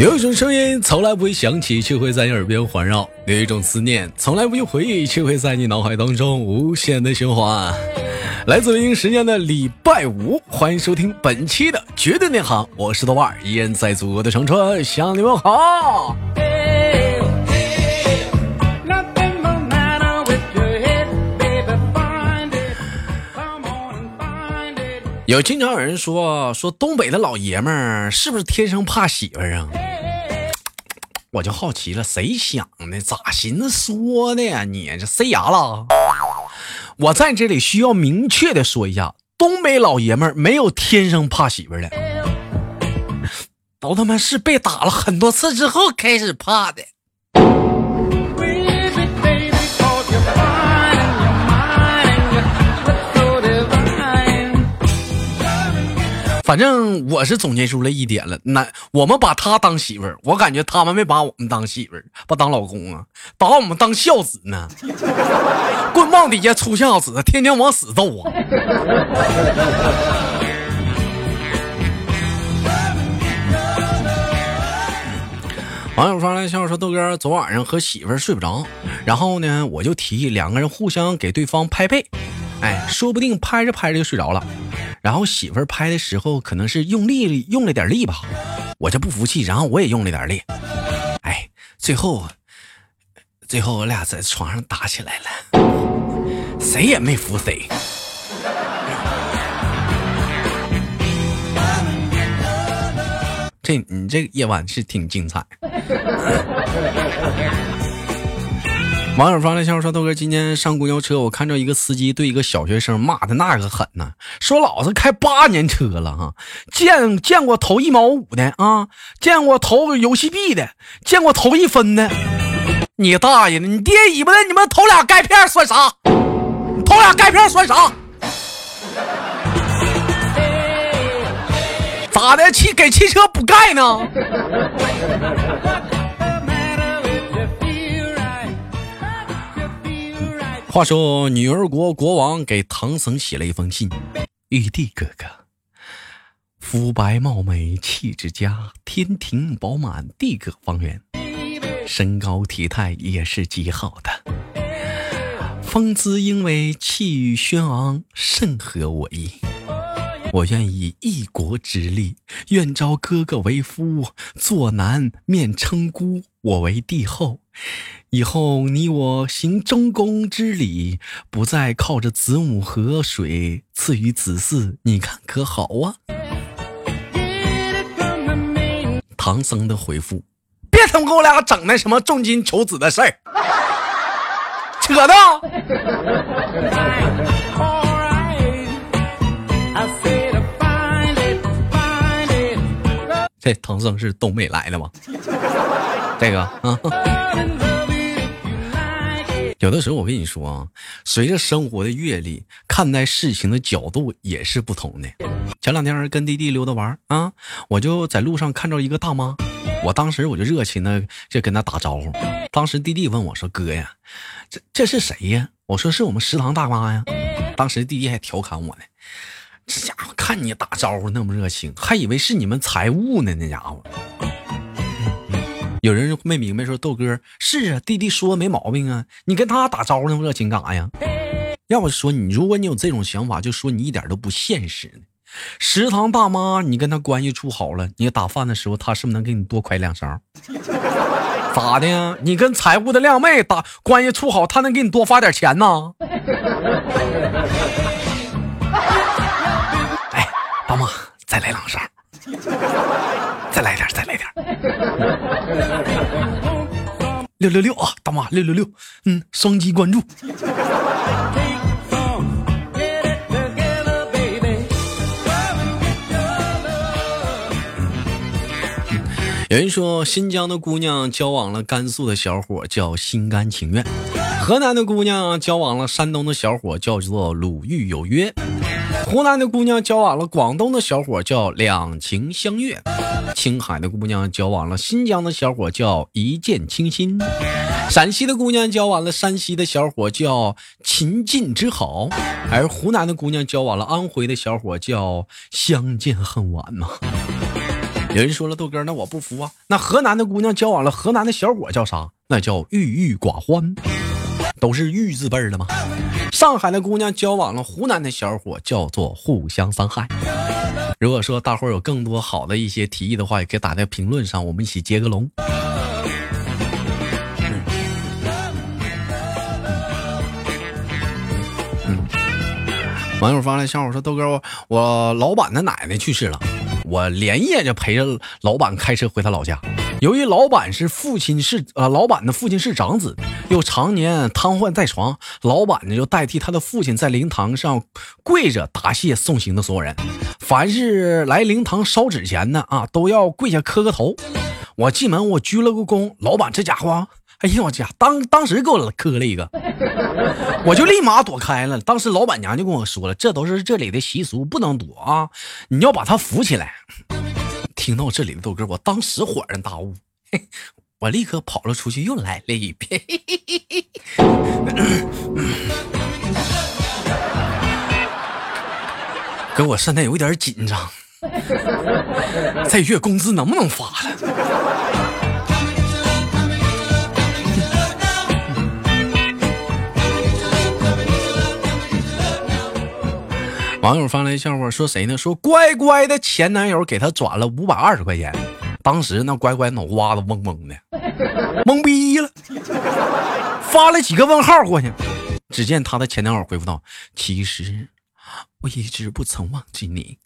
有一种声音从来不会响起，却会在你耳边环绕；有一种思念从来不用回忆，却会在你脑海当中无限的循环。来自北京时间的礼拜五，欢迎收听本期的绝对内行，我是豆瓣，依然在祖国的长春向你们好。有经常有人说说东北的老爷们儿是不是天生怕媳妇儿啊？我就好奇了，谁想的？咋寻思说的呀？你这塞牙了？我在这里需要明确的说一下，东北老爷们儿没有天生怕媳妇的，都他妈是被打了很多次之后开始怕的。反正我是总结出来一点了，那我们把他当媳妇儿，我感觉他们没把我们当媳妇儿，不当老公啊，把我们当孝子呢。棍棒底下出孝子，天天往死揍啊！网友发来消息说：“豆哥昨晚上和媳妇儿睡不着，然后呢，我就提议两个人互相给对方拍背，哎，说不定拍着拍着就睡着了。”然后媳妇儿拍的时候可能是用力用了点力吧，我就不服气，然后我也用了点力，哎，最后，最后我俩在床上打起来了，谁也没服谁。这你这夜晚是挺精彩。网友发来消息说：“豆哥，今天上公交车，我看着一个司机对一个小学生骂的那个狠呢，说老子开八年车了哈，见见过投一毛五的啊，见过投游戏币的，见过投一分的，你大爷的，你爹尾巴的，你们投俩钙片算啥？投俩钙片算啥？咋的？汽给汽车补钙呢？”话说，女儿国国王给唐僧写了一封信：“玉帝哥哥，肤白貌美，气质佳，天庭饱满，地阁方圆，身高体态也是极好的，风姿英伟，气宇轩昂，甚合我意。我愿以一国之力，愿招哥哥为夫，做男面称姑，我为帝后。”以后你我行中宫之礼，不再靠着子母河水赐予子嗣，你看可好啊？唐僧的回复：别他妈给我俩整那什么重金求子的事儿，扯淡。这唐僧是东北来的吗？这个啊。有的时候我跟你说啊，随着生活的阅历，看待事情的角度也是不同的。前两天跟弟弟溜达玩啊，我就在路上看着一个大妈，我当时我就热情的就跟他打招呼。当时弟弟问我说：“哥呀，这这是谁呀？”我说：“是我们食堂大妈呀。”当时弟弟还调侃我呢：“这家伙看你打招呼那么热情，还以为是你们财务呢，那家伙。”有人没明白，说豆哥是啊，弟弟说没毛病啊，你跟他打招呼那么热情干啥呀？要不说你，如果你有这种想法，就说你一点都不现实呢。食堂大妈，你跟他关系处好了，你打饭的时候，他是不是能给你多㧟两勺？咋的？你跟财务的靓妹打关系处好，他能给你多发点钱呢？再来两勺。再来点，再来点。六六六啊，大妈，六六六，嗯，双击关注。有人说，新疆的姑娘交往了甘肃的小伙，叫心甘情愿；河南的姑娘交往了山东的小伙，叫做鲁豫有约。湖南的姑娘交往了广东的小伙，叫两情相悦；青海的姑娘交往了新疆的小伙，叫一见倾心；陕西的姑娘交往了山西的小伙，叫秦晋之好；而湖南的姑娘交往了安徽的小伙，叫相见恨晚嘛。有人说了，豆哥，那我不服啊！那河南的姑娘交往了河南的小伙叫啥？那叫郁郁寡欢，都是郁字辈的吗？上海的姑娘交往了湖南的小伙，叫做互相伤害。如果说大伙有更多好的一些提议的话，也可以打在评论上，我们一起接个龙。网友发来笑话说：“豆哥，我我老板的奶奶去世了，我连夜就陪着老板开车回他老家。由于老板是父亲是呃，老板的父亲是长子，又常年瘫痪在床，老板呢就代替他的父亲在灵堂上跪着答谢送行的所有人。凡是来灵堂烧纸钱的啊，都要跪下磕个头。我进门我鞠了个躬，老板这家伙。”哎呀，我家当当时给我磕了一个，我就立马躲开了。当时老板娘就跟我说了，这都是这里的习俗，不能躲啊！你要把他扶起来。听到这里的豆哥，我当时恍然大悟，我立刻跑了出去，又来了一遍。哥，我现在有点紧张，这月工资能不能发了？网友发来笑话，说谁呢？说乖乖的前男友给她转了五百二十块钱，当时那乖乖脑瓜子嗡嗡的，懵逼了，发了几个问号过去。只见她的前男友回复道：“其实我一直不曾忘记你，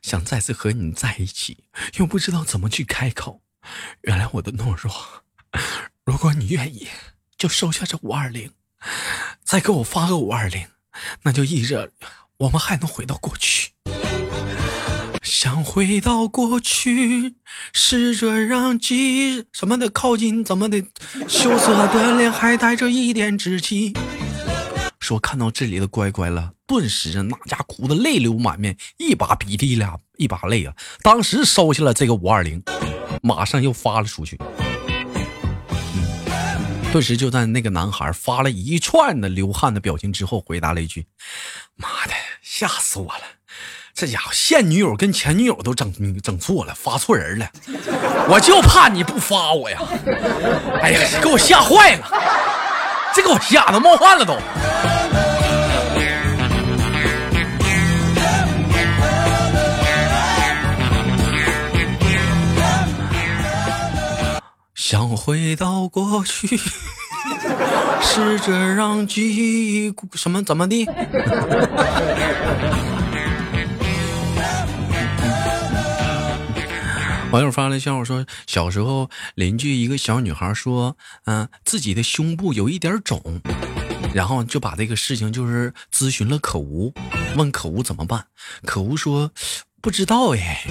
想再次和你在一起，又不知道怎么去开口。原来我的懦弱，如果你愿意，就收下这五二零，再给我发个五二零，那就意着。”我们还能回到过去，想回到过去，试着让记忆什么的靠近，怎么的，羞涩的脸还带着一点稚气。说看到这里的乖乖了，顿时那家哭的泪流满面，一把鼻涕俩一把泪啊！当时收下了这个五二零，马上又发了出去。顿时就在那个男孩发了一串的流汗的表情之后，回答了一句：“妈的，吓死我了！这家伙现女友跟前女友都整整错了，发错人了。我就怕你不发我呀！哎呀，给我吓坏了，这给我吓得冒汗了都。”想回到过去，试着让记忆什么怎么的？网友发来笑话说，小时候邻居一个小女孩说，嗯，自己的胸部有一点肿，然后就把这个事情就是咨询了可无，问可无怎么办？可无说不知道哎。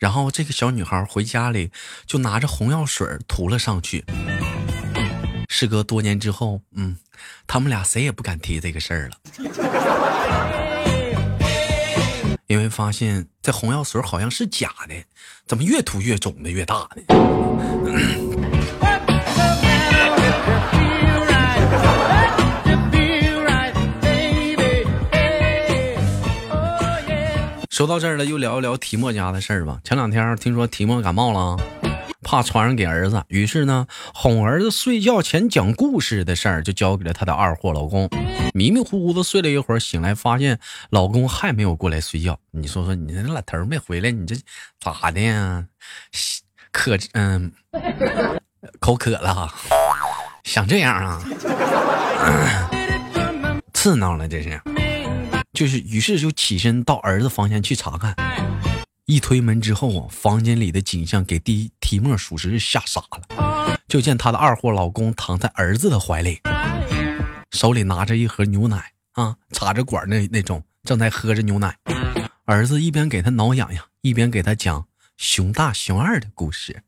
然后这个小女孩回家里就拿着红药水涂了上去。事隔多年之后，嗯，他们俩谁也不敢提这个事儿了，因为发现这红药水好像是假的，怎么越涂越肿的越大呢？说到这儿了，又聊一聊提莫家的事儿吧。前两天听说提莫感冒了，怕传染给儿子，于是呢，哄儿子睡觉前讲故事的事儿就交给了他的二货老公。迷迷糊糊的睡了一会儿，醒来发现老公还没有过来睡觉。你说说，你那老头没回来，你这咋的呀？渴，嗯，口渴了，想这样啊？刺挠了，这是。就是，于是就起身到儿子房间去查看。一推门之后啊，房间里的景象给第一提莫属实是吓傻了。就见他的二货老公躺在儿子的怀里，手里拿着一盒牛奶啊，插着管那那种，正在喝着牛奶。儿子一边给他挠痒痒，一边给他讲熊大熊二的故事。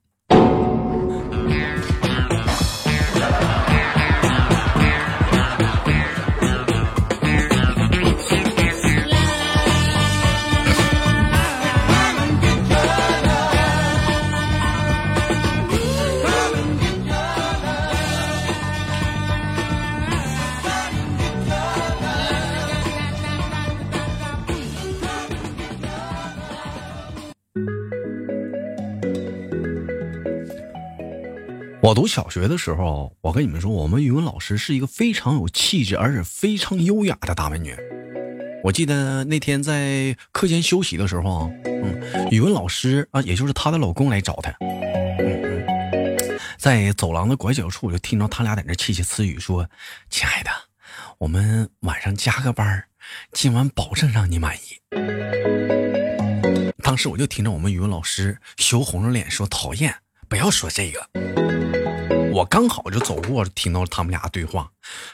我读小学的时候，我跟你们说，我们语文老师是一个非常有气质，而且非常优雅的大美女。我记得那天在课间休息的时候，嗯，语文老师啊，也就是她的老公来找她，嗯嗯，在走廊的拐角处，我就听到他俩在那窃窃私语，说：“亲爱的，我们晚上加个班，今晚保证让你满意。”当时我就听着我们语文老师羞红着脸说：“讨厌，不要说这个。”我刚好就走过，听到他们俩对话。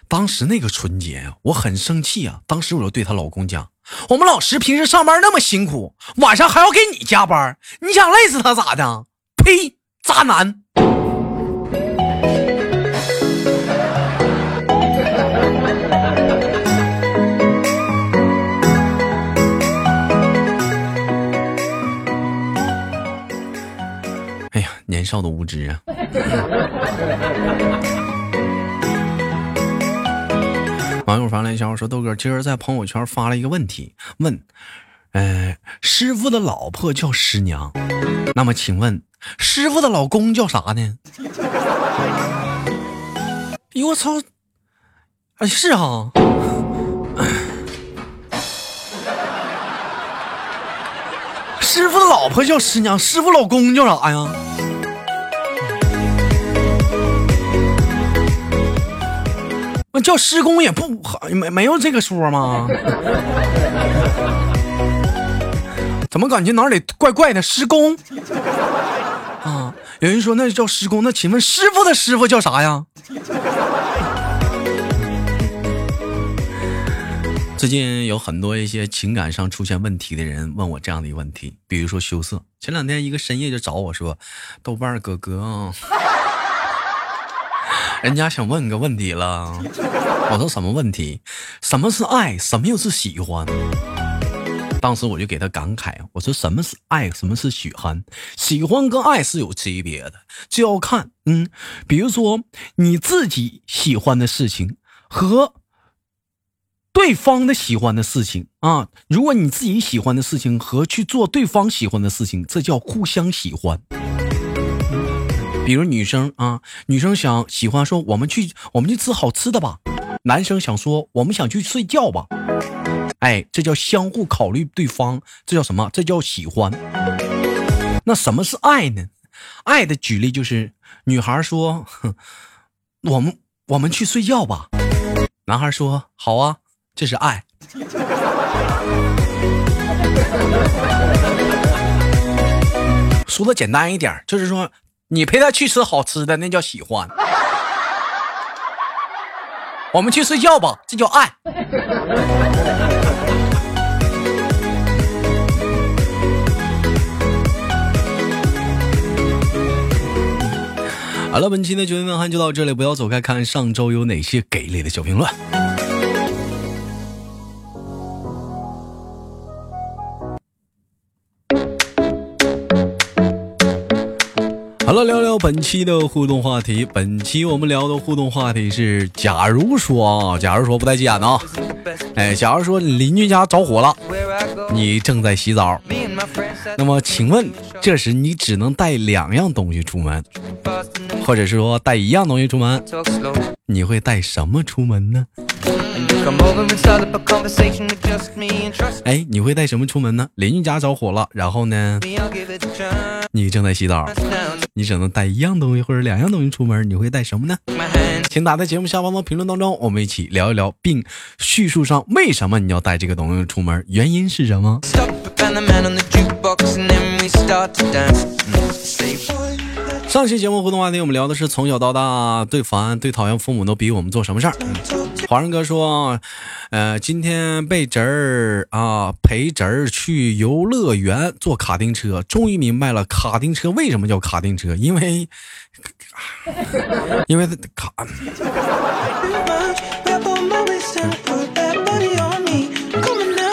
当时那个春节呀，我很生气啊。当时我就对她老公讲：“我们老师平时上班那么辛苦，晚上还要给你加班，你想累死他咋的？呸！渣男！”少的无知啊！网友发来消息说：“豆哥今儿在朋友圈发了一个问题，问，呃，师傅的老婆叫师娘，那么请问师傅的老公叫啥呢？”哎呦我操！哎是啊，师傅的老婆叫师娘，师傅老公叫啥呀？那叫师公也不好，没没有这个说吗？怎么感觉哪里怪怪的？师公啊，有人说那叫师公，那请问师傅的师傅叫啥呀？最近有很多一些情感上出现问题的人问我这样的一个问题，比如说羞涩。前两天一个深夜就找我说：“豆瓣哥哥。”人家想问个问题了，我说什么问题？什么是爱？什么又是喜欢？当时我就给他感慨，我说什么是爱？什么是喜欢？喜欢跟爱是有区别的，就要看，嗯，比如说你自己喜欢的事情和对方的喜欢的事情啊。如果你自己喜欢的事情和去做对方喜欢的事情，这叫互相喜欢。比如女生啊，女生想喜欢说我们去我们去吃好吃的吧，男生想说我们想去睡觉吧，哎，这叫相互考虑对方，这叫什么？这叫喜欢。那什么是爱呢？爱的举例就是女孩说，我们我们去睡觉吧，男孩说好啊，这是爱。说的简单一点，就是说。你陪他去吃好吃的，那叫喜欢。我们去睡觉吧，这叫爱。好了，本期的九点问汉就到这里，不要走开，看上周有哪些给力的小评论。好了，聊聊本期的互动话题。本期我们聊的互动话题是：假如说啊，假如说不带急眼的啊，哎，假如说邻居家着火了，你正在洗澡，那么请问这时你只能带两样东西出门，或者是说带一样东西出门，你会带什么出门呢？哎，你会带什么出门呢？邻居家着火了，然后呢？你正在洗澡，你只能带一样东西或者两样东西出门，你会带什么呢？请打在节目下方的评论当中，我们一起聊一聊，并叙述上为什么你要带这个东西出门，原因是什么？上期节目互动话题，我们聊的是从小到大最烦、最讨厌父母都逼我们做什么事儿。华人哥说，呃，今天被侄儿啊陪侄儿去游乐园坐卡丁车，终于明白了卡丁车为什么叫卡丁车，因为，因为卡。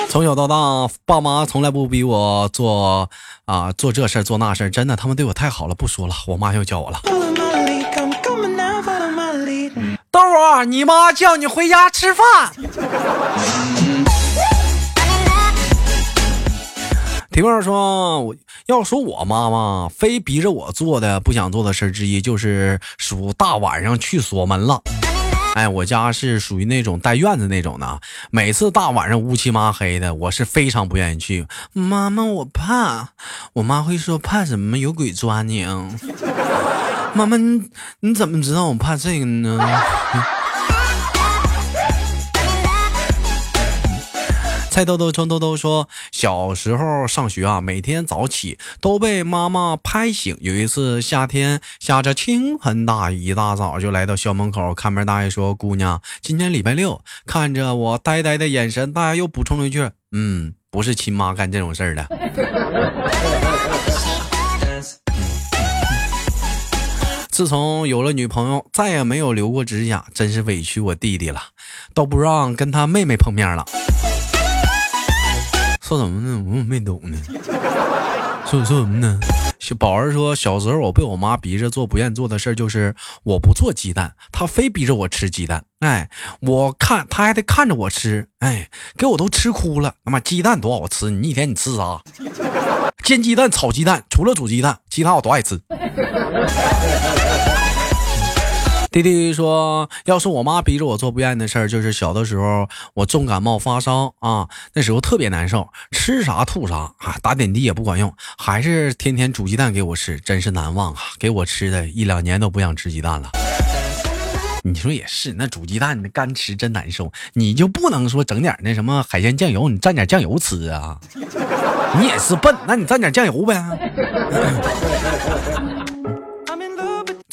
从小到大，爸妈从来不逼我做啊做这事儿做那事儿，真的，他们对我太好了。不说了，我妈又叫我了。你妈叫你回家吃饭。提问说，我要说我妈妈非逼着我做的不想做的事之一，就是属大晚上去锁门了。哎，我家是属于那种带院子那种的，每次大晚上乌漆麻黑的，我是非常不愿意去。妈妈，我怕。我妈会说怕什么？有鬼抓你啊！妈妈，你你怎么知道我怕这个呢？蔡豆豆、庄豆豆说，小时候上学啊，每天早起都被妈妈拍醒。有一次夏天下着倾盆大雨，一大早就来到校门口，看门大爷说：“姑娘，今天礼拜六。”看着我呆呆的眼神，大爷又补充了一句：“嗯，不是亲妈干这种事儿的。”自从有了女朋友，再也没有留过指甲，真是委屈我弟弟了，都不让跟他妹妹碰面了。说什么呢？我没懂呢。说说什么呢？就宝儿说，小时候我被我妈逼着做不愿做的事儿，就是我不做鸡蛋，她非逼着我吃鸡蛋。哎，我看她还得看着我吃，哎，给我都吃哭了。他妈鸡蛋多好吃，你一天你吃啥？煎鸡蛋、炒鸡蛋，除了煮鸡蛋，其他我都爱吃。弟弟说：“要是我妈逼着我做不愿意的事儿，就是小的时候我重感冒发烧啊，那时候特别难受，吃啥吐啥啊，打点滴也不管用，还是天天煮鸡蛋给我吃，真是难忘啊！给我吃的一两年都不想吃鸡蛋了。你说也是，那煮鸡蛋你干吃真难受，你就不能说整点那什么海鲜酱油，你蘸点酱油吃啊？你也是笨，那你蘸点酱油呗。”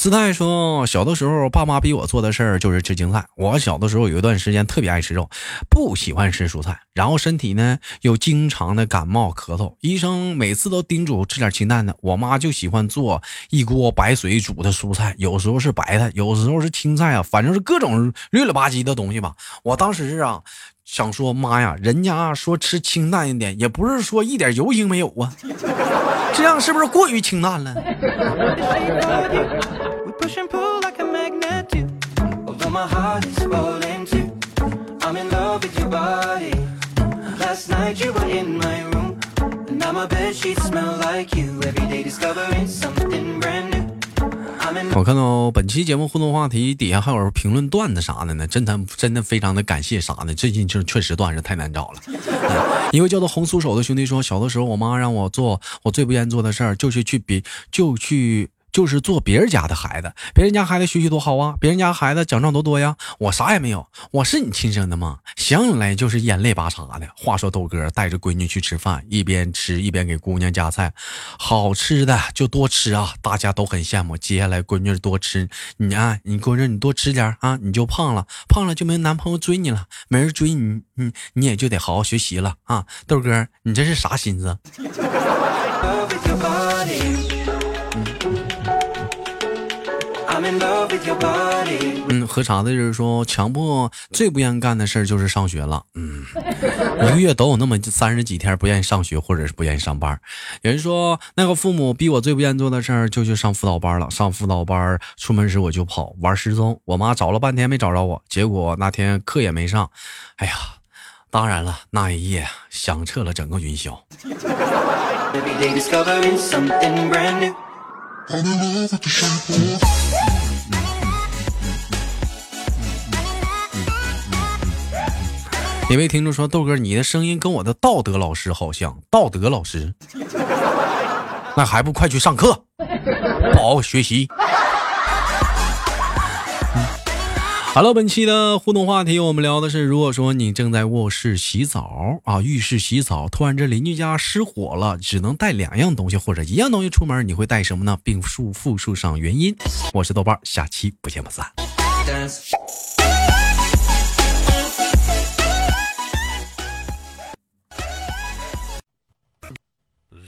姿态说：“小的时候，爸妈逼我做的事儿就是吃青菜。我小的时候有一段时间特别爱吃肉，不喜欢吃蔬菜，然后身体呢又经常的感冒咳嗽，医生每次都叮嘱吃点清淡的。我妈就喜欢做一锅白水煮的蔬菜，有时候是白菜，有时候是青菜啊，反正是各种绿了吧唧的东西吧。我当时啊。”想说妈呀，人家说吃清淡一点，也不是说一点油腥没有啊，这样是不是过于清淡了？Push and pull like a magnet do. Although my heart is falling too, I'm in love with your body. Last night you were in my room, and now my bed sheets smell like you. Every day discovering something brand new. 我看到本期节目互动话题底下还有评论段子啥的呢，真的真的非常的感谢啥的，最近就确实段子太难找了。一、嗯、位叫做红酥手的兄弟说，小的时候我妈让我做我最不愿意做的事儿，就是去比就去就是做别人家的孩子，别人家孩子学习多好啊，别人家孩子奖状多多呀，我啥也没有，我是你亲生的吗？想起来就是眼泪巴嚓的。话说豆哥带着闺女去吃饭，一边吃一边给姑娘夹菜，好吃的就多吃啊，大家都很羡慕。接下来闺女多吃，你啊，你闺女你多吃点啊，你就胖了，胖了就没男朋友追你了，没人追你，你你也就得好好学习了啊，豆哥，你这是啥心思？嗯，喝茶的就是说，强迫最不愿意干的事儿就是上学了。嗯，一个月都有那么三十几天不愿意上学，或者是不愿意上班。有人说，那个父母逼我最不愿意做的事儿就去上辅导班了。上辅导班，出门时我就跑玩失踪，我妈找了半天没找着我，结果那天课也没上。哎呀，当然了，那一夜响彻了整个云霄。一位听众说：“豆哥，你的声音跟我的道德老师好像。道德老师，那还不快去上课，好好学习。”好了，本期的互动话题，我们聊的是：如果说你正在卧室洗澡啊，浴室洗澡，突然这邻居家失火了，只能带两样东西或者一样东西出门，你会带什么呢？并述复述上原因。我是豆瓣，下期不见不散。